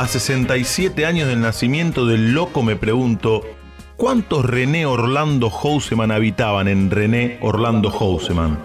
A 67 años del nacimiento del loco me pregunto, ¿cuántos René Orlando Houseman habitaban en René Orlando Houseman?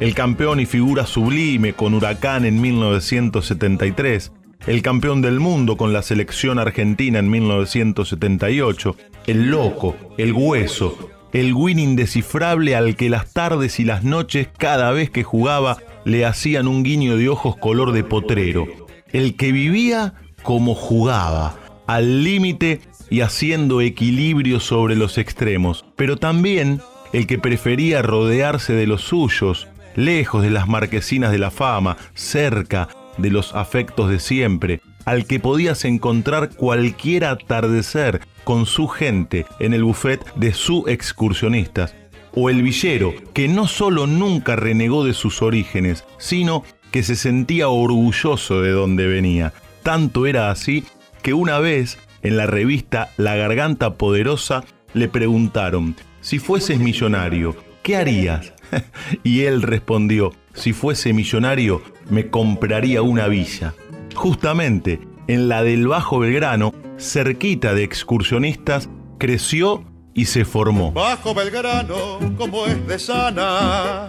El campeón y figura sublime con Huracán en 1973, el campeón del mundo con la selección argentina en 1978, el loco, el hueso, el win indescifrable al que las tardes y las noches cada vez que jugaba le hacían un guiño de ojos color de potrero, el que vivía como jugaba, al límite y haciendo equilibrio sobre los extremos, pero también el que prefería rodearse de los suyos, lejos de las marquesinas de la fama, cerca de los afectos de siempre, al que podías encontrar cualquier atardecer con su gente en el buffet de su excursionistas, o el villero, que no solo nunca renegó de sus orígenes, sino que se sentía orgulloso de donde venía. Tanto era así que una vez, en la revista La Garganta Poderosa, le preguntaron, si fueses millonario, ¿qué harías? y él respondió, si fuese millonario, me compraría una villa. Justamente en la del Bajo Belgrano, cerquita de excursionistas, creció y se formó. Bajo Belgrano, como es de sana,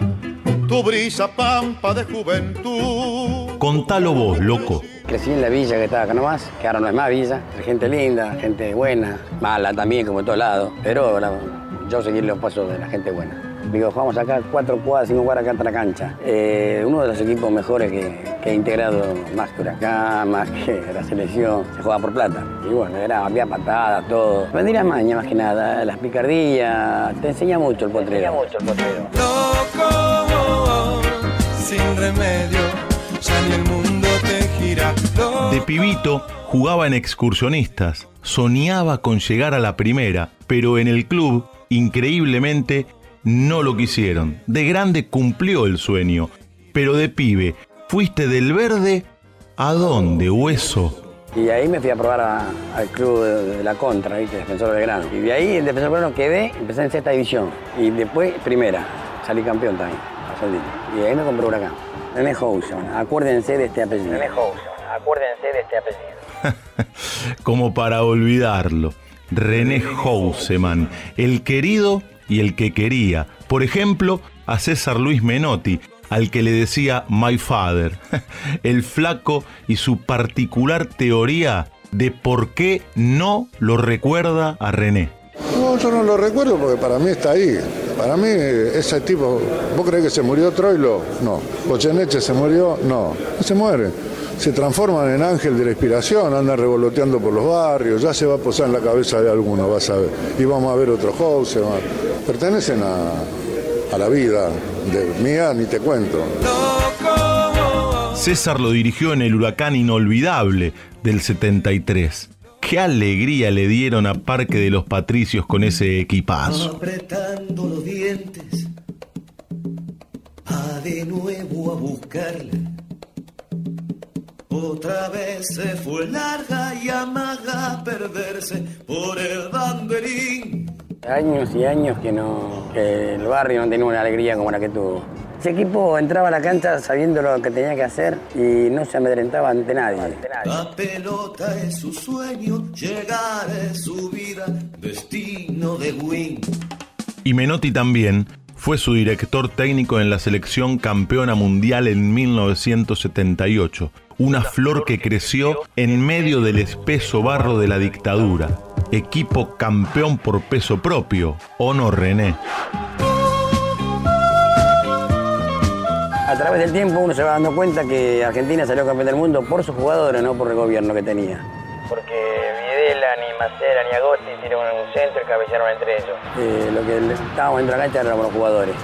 tu brisa pampa de juventud. Contalo vos, loco. Crecí en la villa que estaba acá nomás, que ahora no es más villa. Gente linda, gente buena, mala también, como en todos lados. Pero yo seguí los pasos de la gente buena. Digo, vamos acá cuatro cuadras, cinco cuadras acá en la cancha. Eh, uno de los equipos mejores que, he integrado, más que Huracán, más que la selección, se juega por plata. Y bueno, era, había patadas, todo. Aprendí las mañas más que nada, las picardías, te enseña mucho el potrero. Te enseña mucho el potrero. Loco, sin remedio, ya ni el mundo. De pibito jugaba en excursionistas, soñaba con llegar a la primera, pero en el club, increíblemente, no lo quisieron. De grande cumplió el sueño, pero de pibe, fuiste del verde a dónde, hueso. Y ahí me fui a probar al club de, la contra, ¿viste? Defensor del Grano. Y de ahí, en Defensor Grano quedé, empecé en sexta división. Y después, primera, salí campeón también, Y ahí me compré Huracán. René Houseman, acuérdense de este apellido. Acuérdense de este apellido. Como para olvidarlo. René Houseman, el querido y el que quería. Por ejemplo, a César Luis Menotti, al que le decía My Father, el flaco y su particular teoría de por qué no lo recuerda a René. No, yo no lo recuerdo porque para mí está ahí. Para mí ese tipo, ¿vos crees que se murió Troilo? No. ¿Goyeneche se murió? No. No se muere se transforman en ángel de la inspiración, andan revoloteando por los barrios, ya se va a posar en la cabeza de alguno, vas a ver. Y vamos a ver otros house, pertenecen a, a la vida de mía, ni te cuento. César lo dirigió en el huracán inolvidable del 73. Qué alegría le dieron a Parque de los Patricios con ese equipazo. Apretando los dientes, a de nuevo a buscarle otra vez se fue larga y amaga perderse por el banderín. Años y años que no, que el barrio no tenía una alegría como la que tuvo. Ese equipo entraba a la cancha sabiendo lo que tenía que hacer y no se amedrentaba ante nadie. La pelota es su sueño, llegar es su vida, destino de win. Y Menotti también fue su director técnico en la selección campeona mundial en 1978 una flor que creció en medio del espeso barro de la dictadura. Equipo campeón por peso propio, ¿o no, René? A través del tiempo uno se va dando cuenta que Argentina salió campeón del mundo por sus jugadores, no por el gobierno que tenía. Porque Macera, ni Agosti hicieron un centro y cabellaron entre ellos. Eh, lo que estábamos dentro de la cancha eran los jugadores.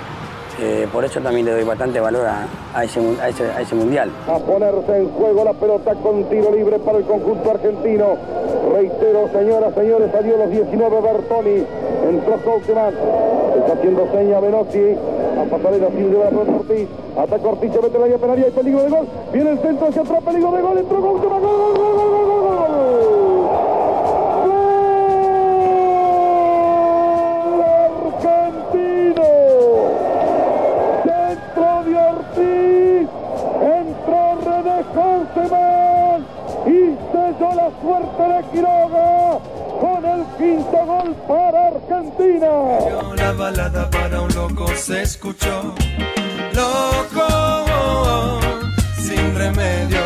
Eh, por eso también le doy bastante valor a, ese, mundial. A ponerse en juego la pelota con tiro libre para el conjunto argentino. Reitero, señoras, señores, salió los 19 Bertoni. Entró Couchman. Está haciendo seña Veloci. A pasarela sin de la pelota Ortiz. Ataca Ortiz, se mete la penalidad. Hay peligro de gol. Viene el centro hacia atrás, peligro de gol. Entró gol, gol, gol, gol, gol. Argentina. La balada para un loco se escuchó. Loco, sin remedio,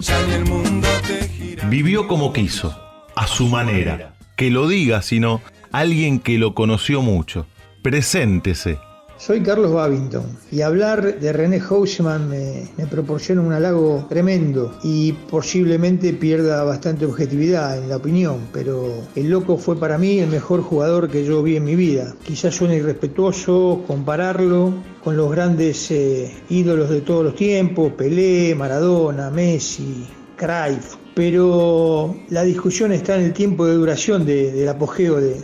ya ni el mundo te gira. Vivió como quiso, a su manera. Que lo diga, sino alguien que lo conoció mucho. Preséntese. Soy Carlos Babington y hablar de René Houseman me, proporciona un halago tremendo y posiblemente pierda bastante objetividad en la opinión, pero el loco fue para mí el mejor jugador que yo vi en mi vida. Quizás suene irrespetuoso compararlo con los grandes eh, ídolos de todos los tiempos, Pelé, Maradona, Messi, Cruyff, pero la discusión está en el tiempo de duración de, del apogeo de,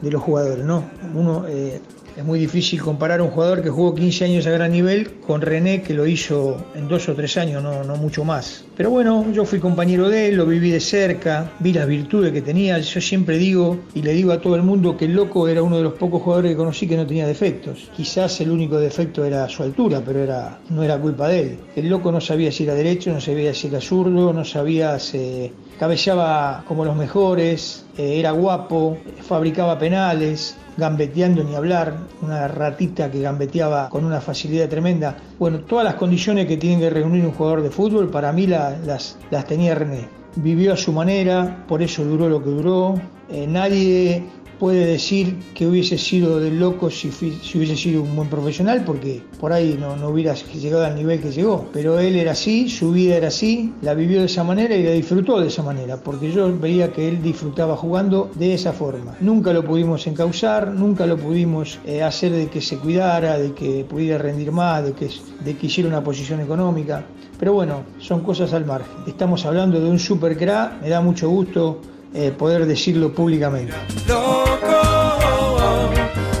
de, los jugadores, ¿no? Uno eh, es muy difícil comparar a un jugador que jugó 15 años a gran nivel con René que lo hizo en dos o tres años, no, mucho más. Pero bueno, yo fui compañero de él, lo viví de cerca, vi las virtudes que tenía. Yo siempre digo y le digo a todo el mundo que el loco era uno de los pocos jugadores que conocí que no tenía defectos. Quizás el único defecto era su altura, pero era, no era culpa de él. El loco no sabía si era derecho, no sabía si era zurdo, no sabía si cabeceaba como los mejores, eh, era guapo, fabricaba penales, gambeteando ni hablar, una ratita que gambeteaba con una facilidad tremenda. Bueno, todas las condiciones que tiene que reunir un jugador de fútbol, para mí la, las, las, tenía René. Vivió a su manera, por eso duró lo que duró. Eh, nadie puede decir que hubiese sido del loco si, hubiese sido un buen profesional, porque por ahí no, hubiera llegado al nivel que llegó. Pero él era así, su vida era así, la vivió de esa manera y la disfrutó de esa manera, porque yo veía que él disfrutaba jugando de esa forma. Nunca lo pudimos encauzar, nunca lo pudimos eh, hacer de que se cuidara, de que pudiera rendir más, de que, de que hiciera una posición económica. Pero bueno, son cosas al margen. Estamos hablando de un super crack, me da mucho gusto eh, poder decirlo públicamente.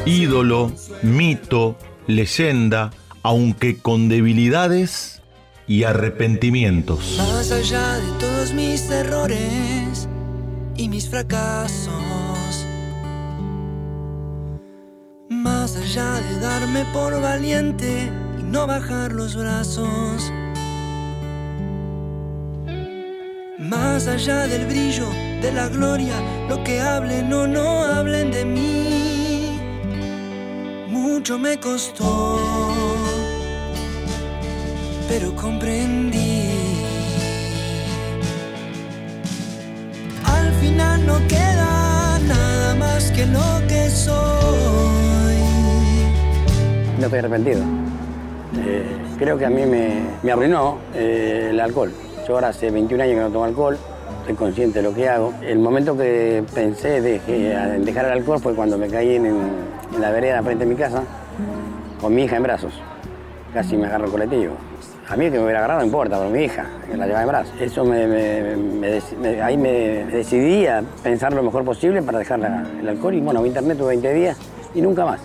Ídolo, mito, leyenda, aunque con debilidades y arrepentimientos. Más allá de todos mis errores y mis fracasos, más allá de darme por valiente y no bajar los brazos, más allá del brillo de la gloria, lo que hablen o no hablen de mí, mucho me costó, pero comprendí. Al final no queda nada más que lo que soy. No estoy arrepentido. Eh, creo que a mí me, me arruinó eh, el alcohol. Yo ahora hace 21 años que no tomo alcohol, estoy consciente de lo que hago. El momento que pensé en dejar el alcohol fue cuando me caí en, la vereda frente de mi casa con mi hija en brazos. Casi me agarro el colectivo. A mí que me hubiera agarrado no importa, pero mi hija, que la llevaba en brazos. Eso me ahí me decidí a pensar lo mejor posible para dejar la, el alcohol y bueno, internet tuve 20 días y nunca más.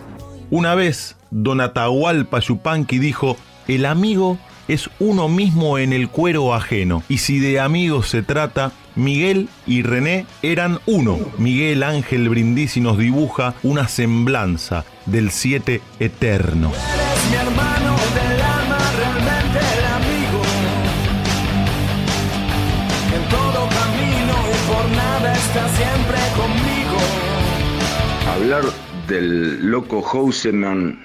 Una vez, Don Atahualpa Yupanqui dijo, el amigo es uno mismo en el cuero ajeno. Y si de amigos se trata, Miguel y René eran uno. Miguel Ángel Brindisi nos dibuja una semblanza del siete eterno. Eres mi hermano del alma, realmente el amigo. En todo camino y por nada está siempre conmigo. Hablar del loco Houseman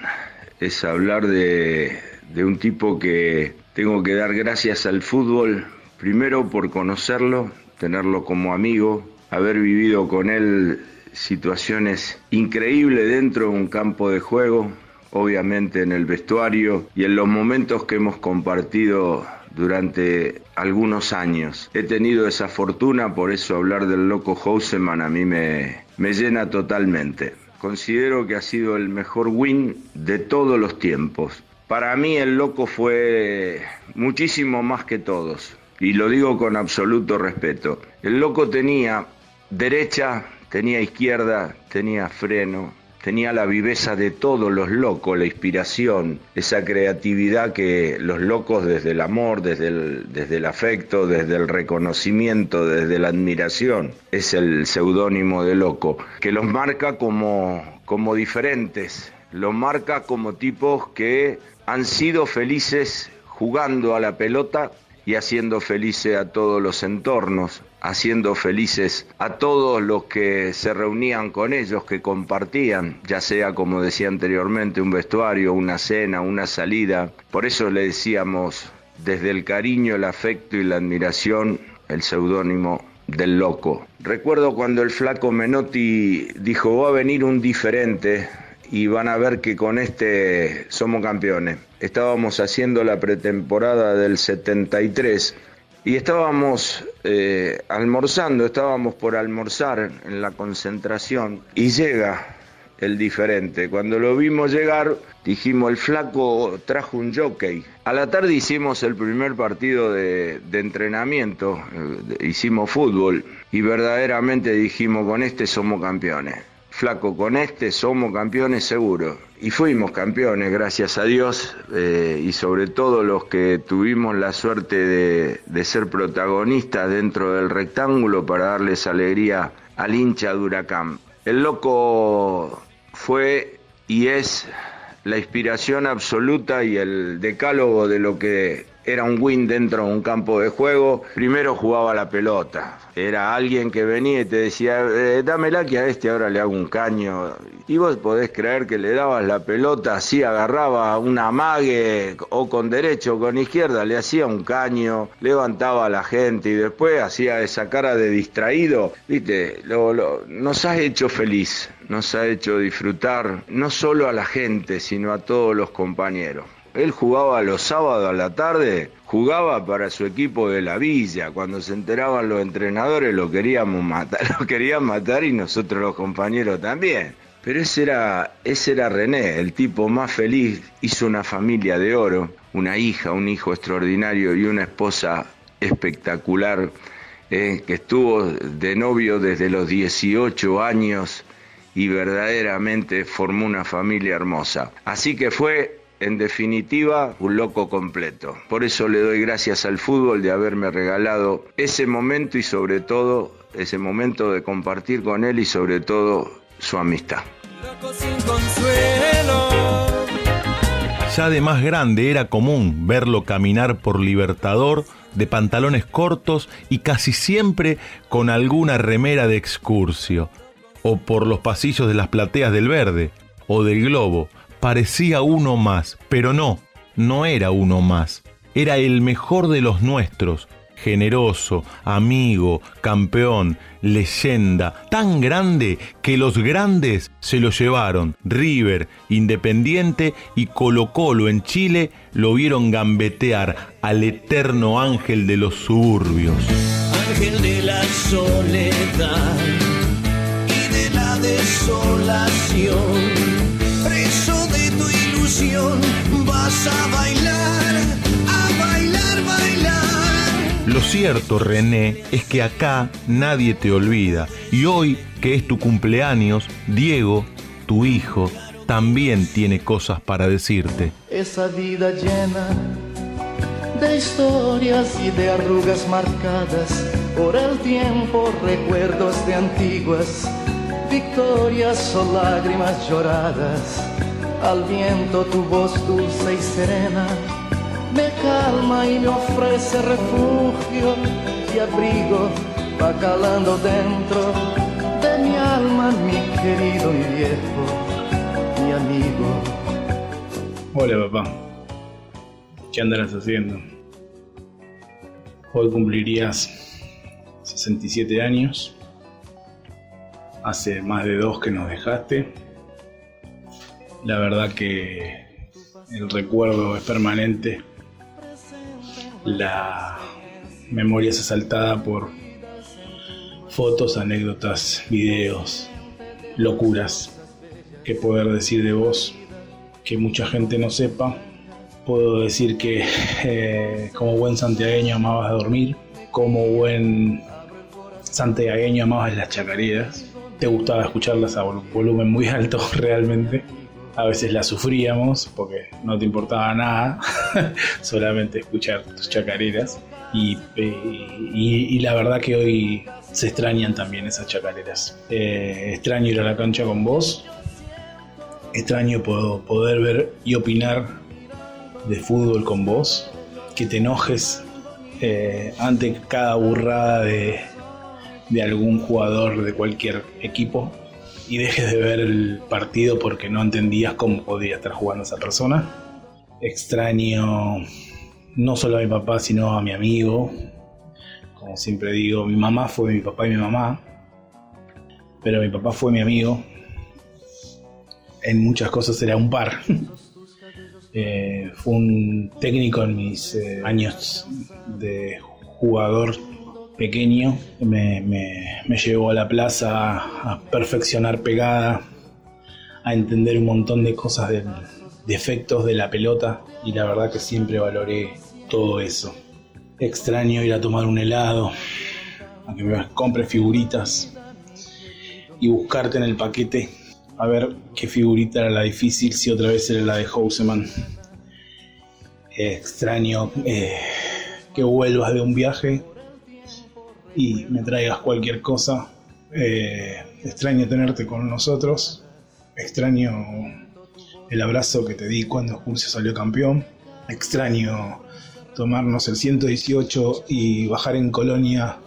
es hablar de, de un tipo que tengo que dar gracias al fútbol, primero por conocerlo, tenerlo como amigo, haber vivido con él situaciones increíbles dentro de un campo de juego, obviamente en el vestuario y en los momentos que hemos compartido durante algunos años. He tenido esa fortuna, por eso hablar del loco Houseman a mí me, me llena totalmente. Considero que ha sido el mejor win de todos los tiempos. Para mí el loco fue muchísimo más que todos, y lo digo con absoluto respeto. El loco tenía derecha, tenía izquierda, tenía freno, tenía la viveza de todos los locos, la inspiración, esa creatividad que los locos desde el amor, desde el, afecto, desde el reconocimiento, desde la admiración, es el seudónimo de loco, que los marca como, como diferentes, los marca como tipos que han sido felices jugando a la pelota y haciendo felices a todos los entornos, haciendo felices a todos los que se reunían con ellos, que compartían, ya sea como decía anteriormente, un vestuario, una cena, una salida. Por eso le decíamos desde el cariño, el afecto y la admiración, el seudónimo del loco. Recuerdo cuando el flaco Menotti dijo, va a venir un diferente y van a ver que con este somos campeones. Estábamos haciendo la pretemporada del 73 y estábamos eh, almorzando, estábamos por almorzar en la concentración y llega el diferente. Cuando lo vimos llegar, dijimos, el flaco trajo un jockey. A la tarde hicimos el primer partido de, entrenamiento, eh, hicimos fútbol y verdaderamente dijimos, con este somos campeones. Flaco, con este somos campeones seguro. Y fuimos campeones, gracias a Dios, eh, y sobre todo los que tuvimos la suerte de, de ser protagonistas dentro del rectángulo para darles alegría al hincha de Huracán. El loco fue y es la inspiración absoluta y el decálogo de lo que era un win dentro de un campo de juego. Primero jugaba la pelota. Era alguien que venía y te decía, eh, dámela que a este ahora le hago un caño. Y vos podés creer que le dabas la pelota, así agarraba una mague o con derecho o con izquierda, le hacía un caño, levantaba a la gente y después hacía esa cara de distraído. Viste, nos ha hecho feliz, nos ha hecho disfrutar no solo a la gente, sino a todos los compañeros. Él jugaba los sábados a la tarde, jugaba para su equipo de la villa. Cuando se enteraban los entrenadores lo queríamos matar, lo querían matar y nosotros los compañeros también. Pero ese era, ese era René, el tipo más feliz, hizo una familia de oro, una hija, un hijo extraordinario y una esposa espectacular, eh, que estuvo de novio desde los 18 años y verdaderamente formó una familia hermosa. Así que fue en definitiva, un loco completo. Por eso le doy gracias al fútbol de haberme regalado ese momento y sobre todo ese momento de compartir con él y sobre todo su amistad. Ya de más grande era común verlo caminar por Libertador de pantalones cortos y casi siempre con alguna remera de excursio, o por los pasillos de las plateas del Verde o del Globo, parecía uno más, pero no, no era uno más. Era el mejor de los nuestros, generoso, amigo, campeón, leyenda, tan grande que los grandes se lo llevaron. River, Independiente y Colo Colo en Chile lo vieron gambetear al eterno ángel de los suburbios. Ángel de la soledad y de la desolación vas a bailar, a bailar, bailar. Lo cierto, René, es que acá nadie te olvida. Y hoy, que es tu cumpleaños, Diego, tu hijo, también tiene cosas para decirte. Esa vida llena de historias y de arrugas marcadas por el tiempo, recuerdos de antiguas victorias o lágrimas lloradas al viento tu voz dulce y serena me calma y me ofrece refugio y abrigo, va calando dentro de mi alma, mi querido y viejo, mi amigo. Hola papá, ¿qué andarás haciendo? Hoy cumplirías 67 años, hace más de dos que nos dejaste la verdad que el recuerdo es permanente. La memoria es asaltada por fotos, anécdotas, videos, locuras. ¿Qué poder decir de vos? Que mucha gente no sepa. Puedo decir que eh, como buen santiagueño amabas dormir, como buen santiagueño amabas las chacareras, te gustaba escucharlas a volumen muy alto realmente a veces la sufríamos porque no te importaba nada, solamente escuchar tus chacareras. Y, y, la verdad que hoy se extrañan también esas chacareras. Eh, extraño ir a la cancha con vos, extraño poder ver y opinar de fútbol con vos, que te enojes eh, ante cada burrada de algún jugador de cualquier equipo y dejes de ver el partido porque no entendías cómo podía estar jugando esa persona. Extraño no solo a mi papá, sino a mi amigo. Como siempre digo, mi mamá fue mi papá y mi mamá, pero mi papá fue mi amigo. En muchas cosas era un par. Eh, fue un técnico en mis eh, años de jugador pequeño. Me, me, llevó a la plaza a perfeccionar pegada, a entender un montón de cosas de, de de la pelota y la verdad que siempre valoré todo eso. Extraño ir a tomar un helado, a que me compre figuritas y buscarte en el paquete a ver qué figurita era la difícil, si otra vez era la de Houseman. extraño eh, que vuelvas de un viaje y me traigas cualquier cosa. Eh, extraño tenerte con nosotros. Extraño el abrazo que te di cuando Jurcio salió campeón. Extraño tomarnos el 118 y bajar en Colonia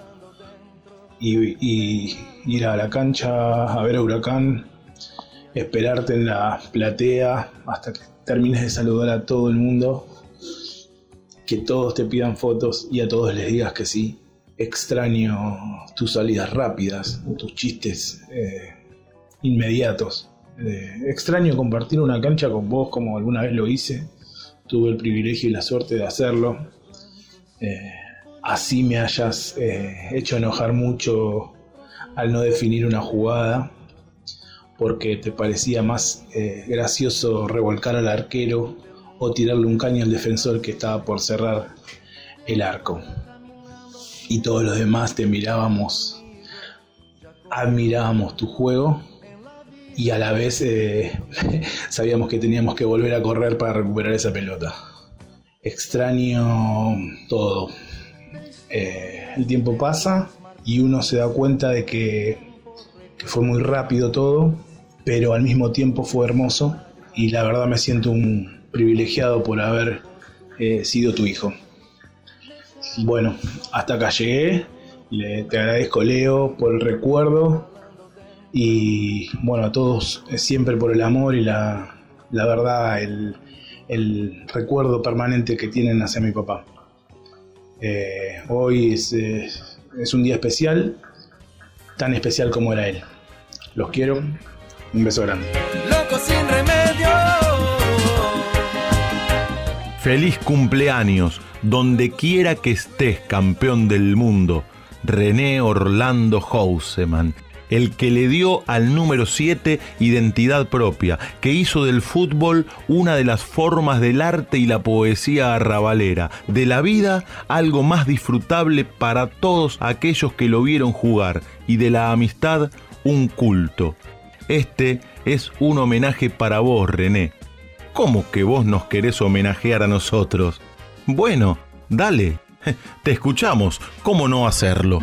y, ir a la cancha a ver a Huracán, esperarte en la platea hasta que termines de saludar a todo el mundo, que todos te pidan fotos y a todos les digas que sí. Extraño tus salidas rápidas, tus chistes eh, inmediatos. Eh, extraño compartir una cancha con vos como alguna vez lo hice tuve el privilegio y la suerte de hacerlo. Eh, así me hayas hecho enojar mucho al no definir una jugada, porque te parecía más gracioso revolcar al arquero o tirarle un caño al defensor que estaba por cerrar el arco. Y todos los demás te mirábamos, admirábamos tu juego y a la vez eh, sabíamos que teníamos que volver a correr para recuperar esa pelota. Extraño todo. Eh, el tiempo pasa y uno se da cuenta de que, fue muy rápido todo, pero al mismo tiempo fue hermoso y la verdad me siento un privilegiado por haber eh, sido tu hijo. Bueno, hasta acá llegué. te agradezco Leo por el recuerdo y bueno, a todos siempre por el amor y la, verdad, el, recuerdo permanente que tienen hacia mi papá. Eh, hoy es, es un día especial, tan especial como era él. Los quiero, un beso grande. Loco sin remedio. Feliz cumpleaños, donde quiera que estés, campeón del mundo. René Orlando Houseman el que le dio al número 7 identidad propia, que hizo del fútbol una de las formas del arte y la poesía arrabalera, de la vida algo más disfrutable para todos aquellos que lo vieron jugar y de la amistad un culto. Este es un homenaje para vos, René. ¿Cómo que vos nos querés homenajear a nosotros? Bueno, dale, te escuchamos, ¿cómo no hacerlo?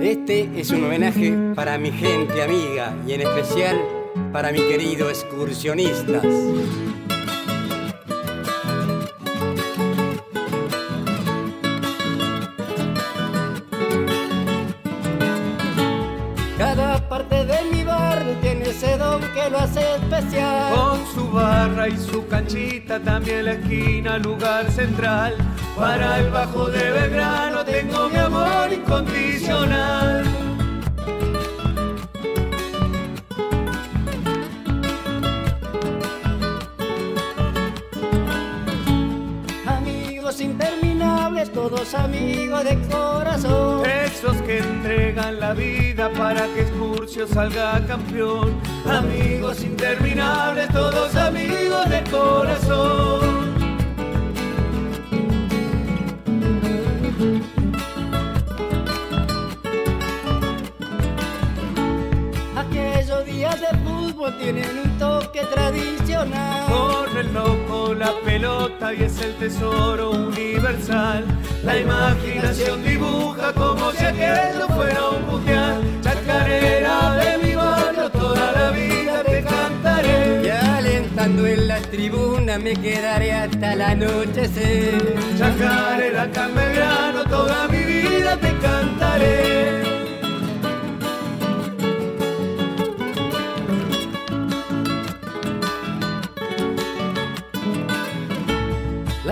Este es un homenaje para mi gente amiga y en especial para mi querido excursionistas. Ese don que lo hace especial. Con su barra y su canchita, también la esquina, lugar central para el bajo de Belgrano tengo mi amor incondicional. Todos amigos de corazón. Esos que entregan la vida para que Escurcio salga campeón. Amigos interminables, todos amigos de corazón. de fútbol tienen un toque tradicional. Corre el loco la pelota y es el tesoro universal. La imaginación dibuja como si aquello fuera un mundial. Chacarera de mi barrio, toda la vida te cantaré. Y alentando en la tribuna me quedaré hasta el anochecer. Chacarera, Belgrano, toda mi vida te cantaré.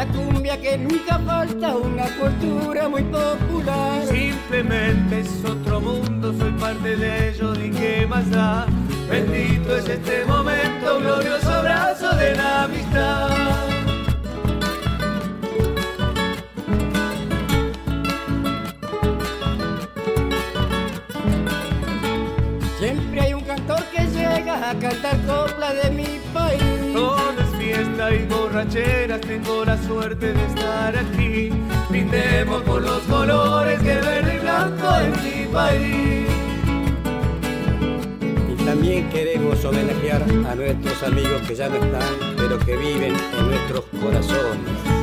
La cumbia que nunca falta, una cultura muy popular. Simplemente es otro mundo, soy parte de ello y qué más da. Bendito es este momento, glorioso abrazo de la amistad. Siempre hay un cantor que llega a cantar copla de mi fiesta y borracheras, tengo la suerte de estar aquí. Pintemos por los colores que verde y blanco en mi país. Y también queremos homenajear a nuestros amigos que ya no están, pero que viven en nuestros corazones.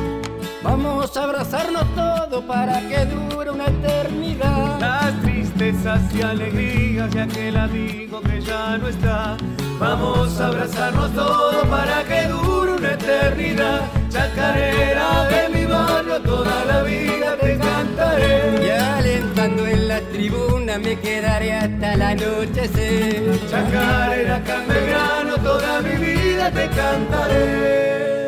Vamos a abrazarnos todos para que dure una eternidad. Las tristezas y alegrías de aquel amigo que ya no está. Vamos a abrazarnos todos para que dure eternidad. Chacarera de mi barrio, toda la vida te cantaré. Y alentando en la tribuna me quedaré hasta el anochecer. Chacarera, Belgrano, toda mi vida te cantaré.